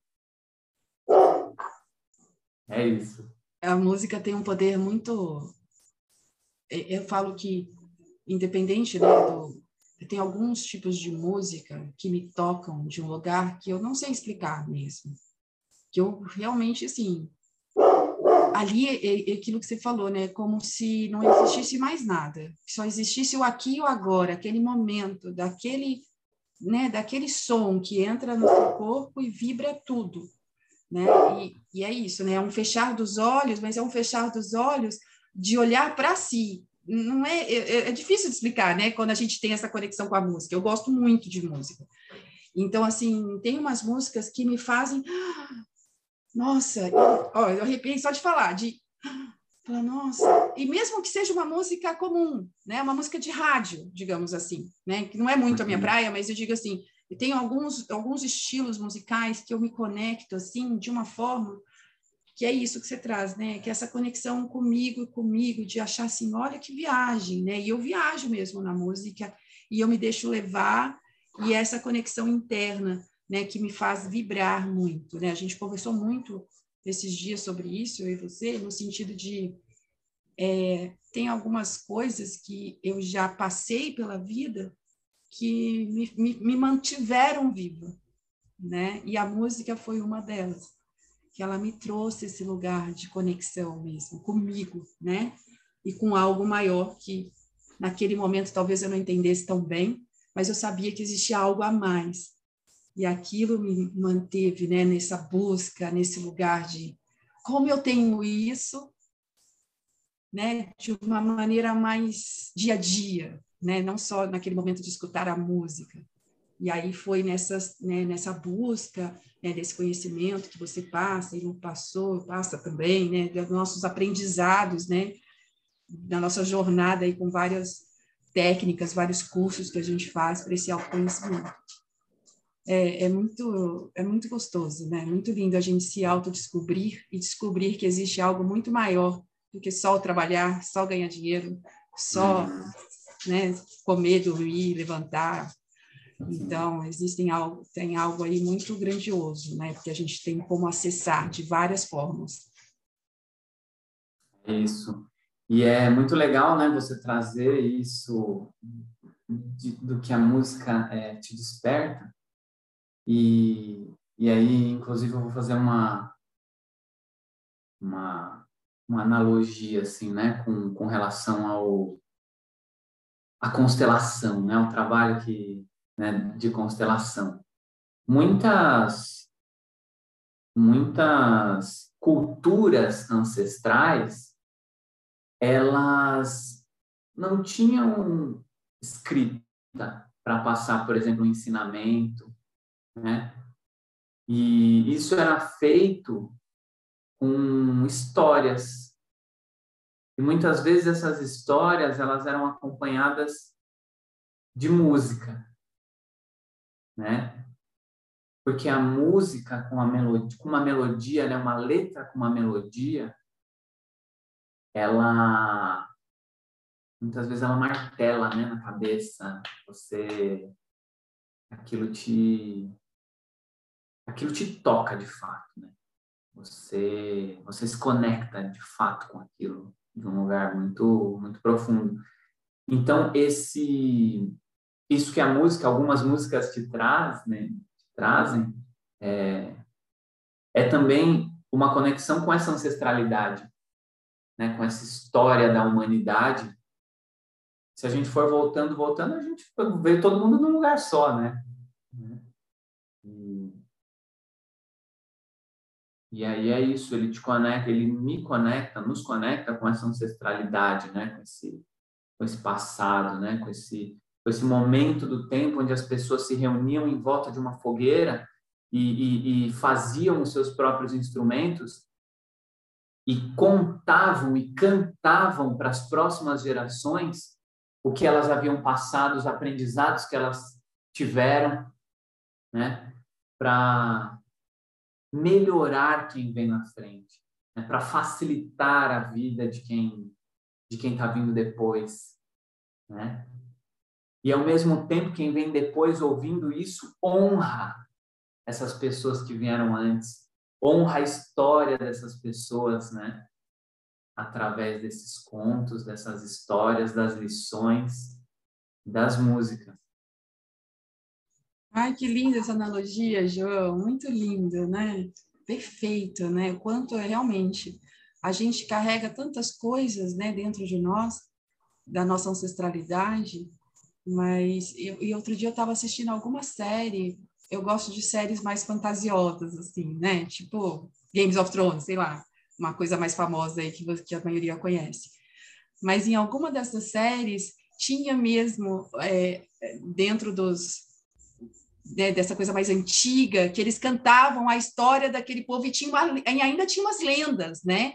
É isso. A música tem um poder muito. Eu falo que, independente né, do. Tem alguns tipos de música que me tocam de um lugar que eu não sei explicar mesmo. Que eu realmente, assim. Ali é, é aquilo que você falou, né? Como se não existisse mais nada. Só existisse o aqui e o agora, aquele momento, daquele né, daquele som que entra no seu corpo e vibra tudo, né? E, e é isso, né? É um fechar dos olhos, mas é um fechar dos olhos de olhar para si. Não é, é, é difícil de explicar, né? Quando a gente tem essa conexão com a música. Eu gosto muito de música. Então, assim, tem umas músicas que me fazem. Nossa, ó, eu arrepiei só de falar, de Fala, nossa, e mesmo que seja uma música comum, né, uma música de rádio, digamos assim, né, que não é muito a minha uhum. praia, mas eu digo assim, eu tenho alguns alguns estilos musicais que eu me conecto assim de uma forma que é isso que você traz, né, que é essa conexão comigo e comigo de achar assim, olha que viagem, né, e eu viajo mesmo na música e eu me deixo levar e essa conexão interna, né, que me faz vibrar muito, né, a gente conversou muito esses dias sobre isso, eu e você, no sentido de é, tem algumas coisas que eu já passei pela vida que me, me, me mantiveram viva, né? E a música foi uma delas, que ela me trouxe esse lugar de conexão mesmo comigo, né? E com algo maior que naquele momento talvez eu não entendesse tão bem, mas eu sabia que existia algo a mais e aquilo me manteve né, nessa busca, nesse lugar de como eu tenho isso, né, de uma maneira mais dia a dia, né, não só naquele momento de escutar a música. E aí foi nessa, né, nessa busca né, desse conhecimento que você passa e não passou, passa também, né, dos nossos aprendizados, né, da nossa jornada aí com várias técnicas, vários cursos que a gente faz para esse autoconhecimento é, é, muito, é muito gostoso, né? Muito lindo a gente se autodescobrir e descobrir que existe algo muito maior do que só trabalhar, só ganhar dinheiro, só uhum. né, comer, dormir, levantar. Então, existem algo, tem algo aí muito grandioso, né? Porque a gente tem como acessar de várias formas. Isso. E é muito legal, né, você trazer isso de, do que a música é, te desperta, e, e aí, inclusive, eu vou fazer uma, uma, uma analogia, assim, né, com, com relação ao a constelação, né, o trabalho que, né, de constelação. Muitas, muitas culturas ancestrais, elas não tinham escrita para passar, por exemplo, um ensinamento, né? E isso era feito com histórias. E muitas vezes essas histórias, elas eram acompanhadas de música, né? Porque a música com, a melodia, com uma melodia, né, uma letra com uma melodia, ela muitas vezes ela martela, né, na cabeça. Você aquilo te aquilo te toca de fato, né? Você você se conecta de fato com aquilo de um lugar muito muito profundo. Então esse isso que a música, algumas músicas te traz, né, te trazem, é, é também uma conexão com essa ancestralidade, né, com essa história da humanidade. Se a gente for voltando, voltando, a gente vê todo mundo num lugar só, né? E aí é isso, ele te conecta, ele me conecta, nos conecta com essa ancestralidade, né? Com esse, com esse passado, né? Com esse esse momento do tempo onde as pessoas se reuniam em volta de uma fogueira e, e, e faziam os seus próprios instrumentos e contavam e cantavam para as próximas gerações o que elas haviam passado, os aprendizados que elas tiveram, né, para melhorar quem vem na frente, né, para facilitar a vida de quem de quem está vindo depois, né? E ao mesmo tempo, quem vem depois ouvindo isso honra essas pessoas que vieram antes, honra a história dessas pessoas, né? Através desses contos, dessas histórias, das lições, das músicas. Ai, que linda essa analogia, João, muito lindo, né? Perfeito, né? Quanto é realmente a gente carrega tantas coisas, né, dentro de nós, da nossa ancestralidade, mas eu, e outro dia eu estava assistindo alguma série. Eu gosto de séries mais fantasiosas, assim, né? Tipo Games of Thrones, sei lá, uma coisa mais famosa aí que, que a maioria conhece. Mas em alguma dessas séries tinha mesmo é, dentro dos né, dessa coisa mais antiga que eles cantavam a história daquele povo e, tinha uma, e ainda tinha umas lendas, né?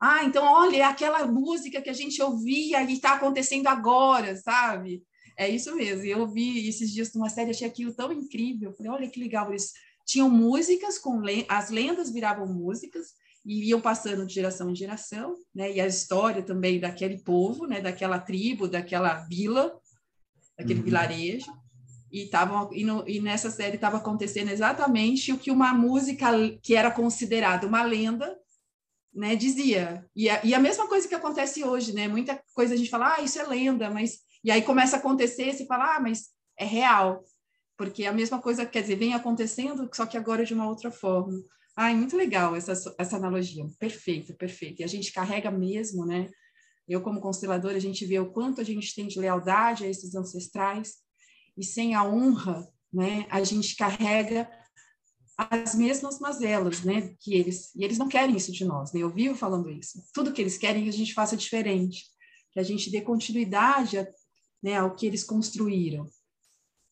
Ah, então olha, é aquela música que a gente ouvia e está acontecendo agora, sabe? É isso mesmo. Eu vi esses dias numa série, achei aquilo tão incrível. Falei, olha que legal, eles tinham músicas com as lendas viravam músicas e iam passando de geração em geração, né? E a história também daquele povo, né? Daquela tribo, daquela vila, daquele uhum. vilarejo. E, tavam, e, e nessa série estava acontecendo exatamente o que uma música que era considerada uma lenda né, dizia. E a, e a mesma coisa que acontece hoje, né? Muita coisa a gente fala, ah, isso é lenda, mas e aí começa a acontecer, você fala, ah, mas é real. Porque a mesma coisa, quer dizer, vem acontecendo, só que agora de uma outra forma. Ai, muito legal essa, essa analogia. Perfeito, perfeito. E a gente carrega mesmo, né? Eu, como consteladora, a gente vê o quanto a gente tem de lealdade a esses ancestrais. E sem a honra, né, a gente carrega as mesmas mazelas, né, que eles, e eles não querem isso de nós, né, eu vivo falando isso, tudo que eles querem é que a gente faça diferente, que a gente dê continuidade a, né, ao que eles construíram,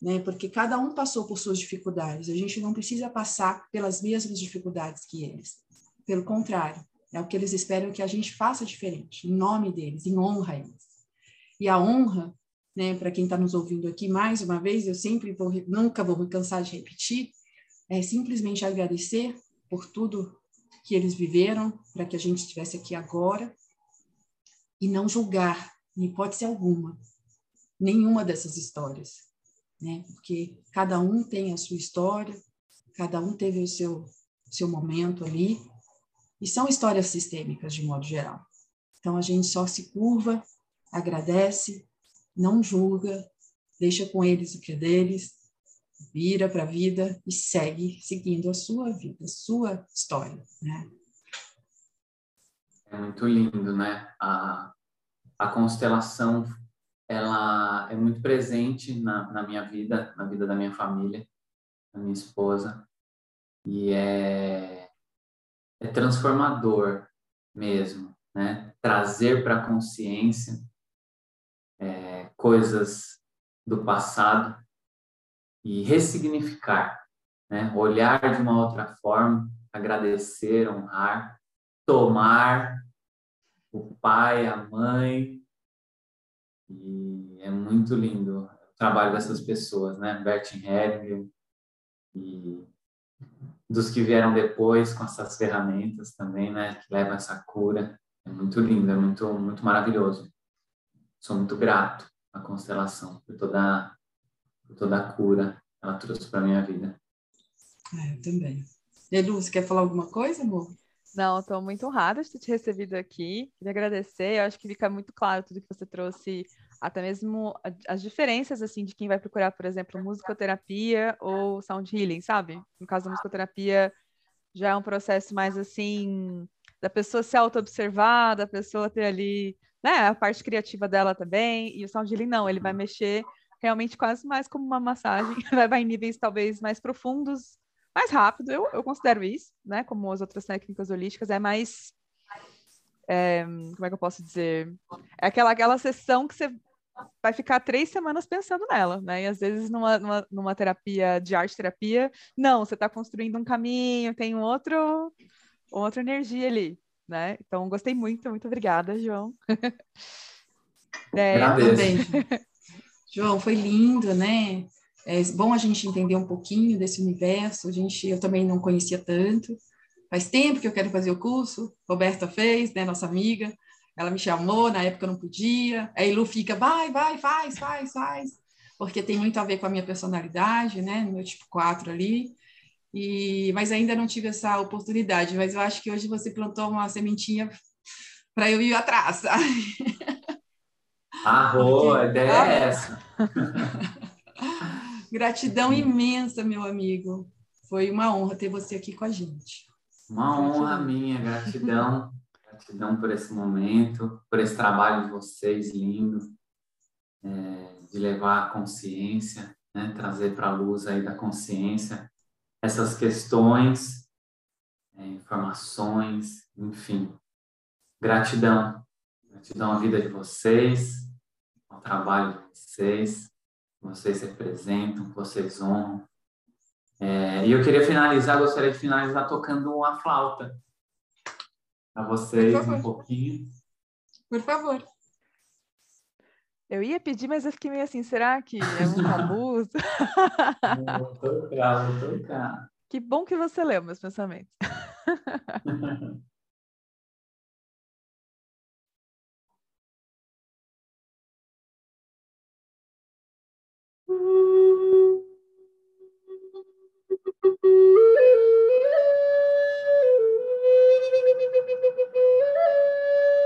né? Porque cada um passou por suas dificuldades. A gente não precisa passar pelas mesmas dificuldades que eles. Pelo contrário, é o que eles esperam que a gente faça diferente, em nome deles, em honra a eles. E a honra, né, para quem está nos ouvindo aqui mais uma vez, eu sempre vou, nunca vou me cansar de repetir, é simplesmente agradecer por tudo que eles viveram, para que a gente estivesse aqui agora, e não julgar, em hipótese alguma, nenhuma dessas histórias, né? Porque cada um tem a sua história, cada um teve o seu seu momento ali, e são histórias sistêmicas de modo geral. Então a gente só se curva, agradece, não julga, deixa com eles o que é deles, vira para a vida e segue seguindo a sua vida, a sua história, né? É muito lindo, né? A, a constelação ela é muito presente na, na minha vida, na vida da minha família, da minha esposa, e é, é transformador mesmo, né? Trazer para a consciência é, coisas do passado e ressignificar, né? olhar de uma outra forma, agradecer, honrar, tomar o pai, a mãe. E é muito lindo o trabalho dessas pessoas, né? Bert Hellinger e dos que vieram depois com essas ferramentas também, né? Que levam essa cura. É muito lindo, é muito, muito maravilhoso. Sou muito grato à constelação por toda, por toda a cura que ela trouxe para minha vida. É, eu também. Elu, você quer falar alguma coisa, amor? Não, estou muito honrada de ter te recebido aqui. Queria agradecer. Eu acho que fica muito claro tudo que você trouxe, até mesmo as diferenças assim de quem vai procurar, por exemplo, musicoterapia ou sound healing, sabe? No caso da musicoterapia, já é um processo mais assim da pessoa se auto-observar, da pessoa ter ali, né, a parte criativa dela também. E o sound healing não, ele vai mexer realmente quase mais como uma massagem, vai, em níveis talvez mais profundos mais rápido, eu, eu considero isso, né? Como as outras técnicas holísticas, é mais. É, como é que eu posso dizer? É aquela, aquela sessão que você vai ficar três semanas pensando nela, né? E às vezes numa, numa, numa terapia de arte terapia, não, você está construindo um caminho, tem um outro, outra energia ali, né? Então gostei muito, muito obrigada, João. é, João, foi lindo, né? É bom a gente entender um pouquinho desse universo. A gente, eu também não conhecia tanto. Faz tempo que eu quero fazer o curso. Roberta fez, né, nossa amiga. Ela me chamou, na época eu não podia. Aí Lu fica, vai, vai, faz, faz, faz. Porque tem muito a ver com a minha personalidade, né, meu tipo 4 ali. E, mas ainda não tive essa oportunidade. Mas eu acho que hoje você plantou uma sementinha para eu ir atrás. Arro, a ideia é essa. Gratidão imensa, meu amigo. Foi uma honra ter você aqui com a gente. Uma honra minha, gratidão. gratidão por esse momento, por esse trabalho de vocês lindo, é, de levar a consciência, né, trazer para a luz aí da consciência essas questões, é, informações, enfim. Gratidão. Gratidão à vida de vocês, ao trabalho de vocês vocês representam, vocês honram. É, e eu queria finalizar, gostaria de finalizar tocando uma flauta para vocês um pouquinho. Por favor. Eu ia pedir, mas eu fiquei meio assim, será que é um famoso? vou tocar, vou tocar. Que bom que você leu meus pensamentos.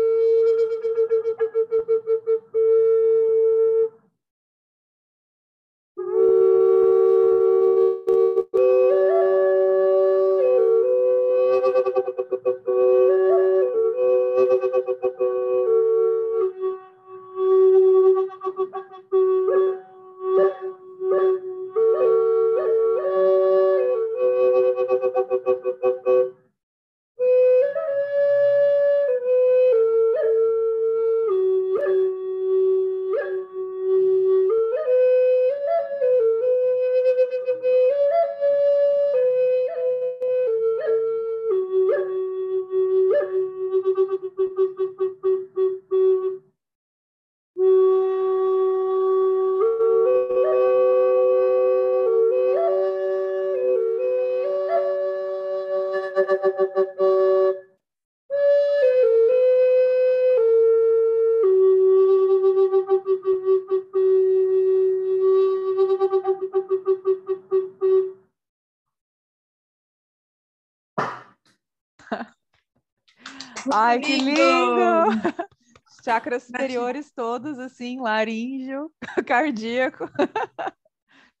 Ai, que lindo! Chakras superiores todos, assim, laríngeo, cardíaco.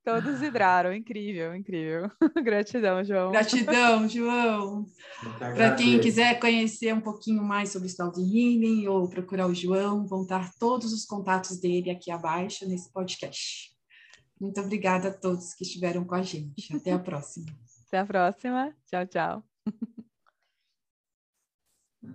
Todos vibraram, incrível, incrível. Gratidão, João. Gratidão, João. Para quem quiser conhecer um pouquinho mais sobre de Healing ou procurar o João, vão estar todos os contatos dele aqui abaixo nesse podcast. Muito obrigada a todos que estiveram com a gente. Até a próxima. Até a próxima. Tchau, tchau.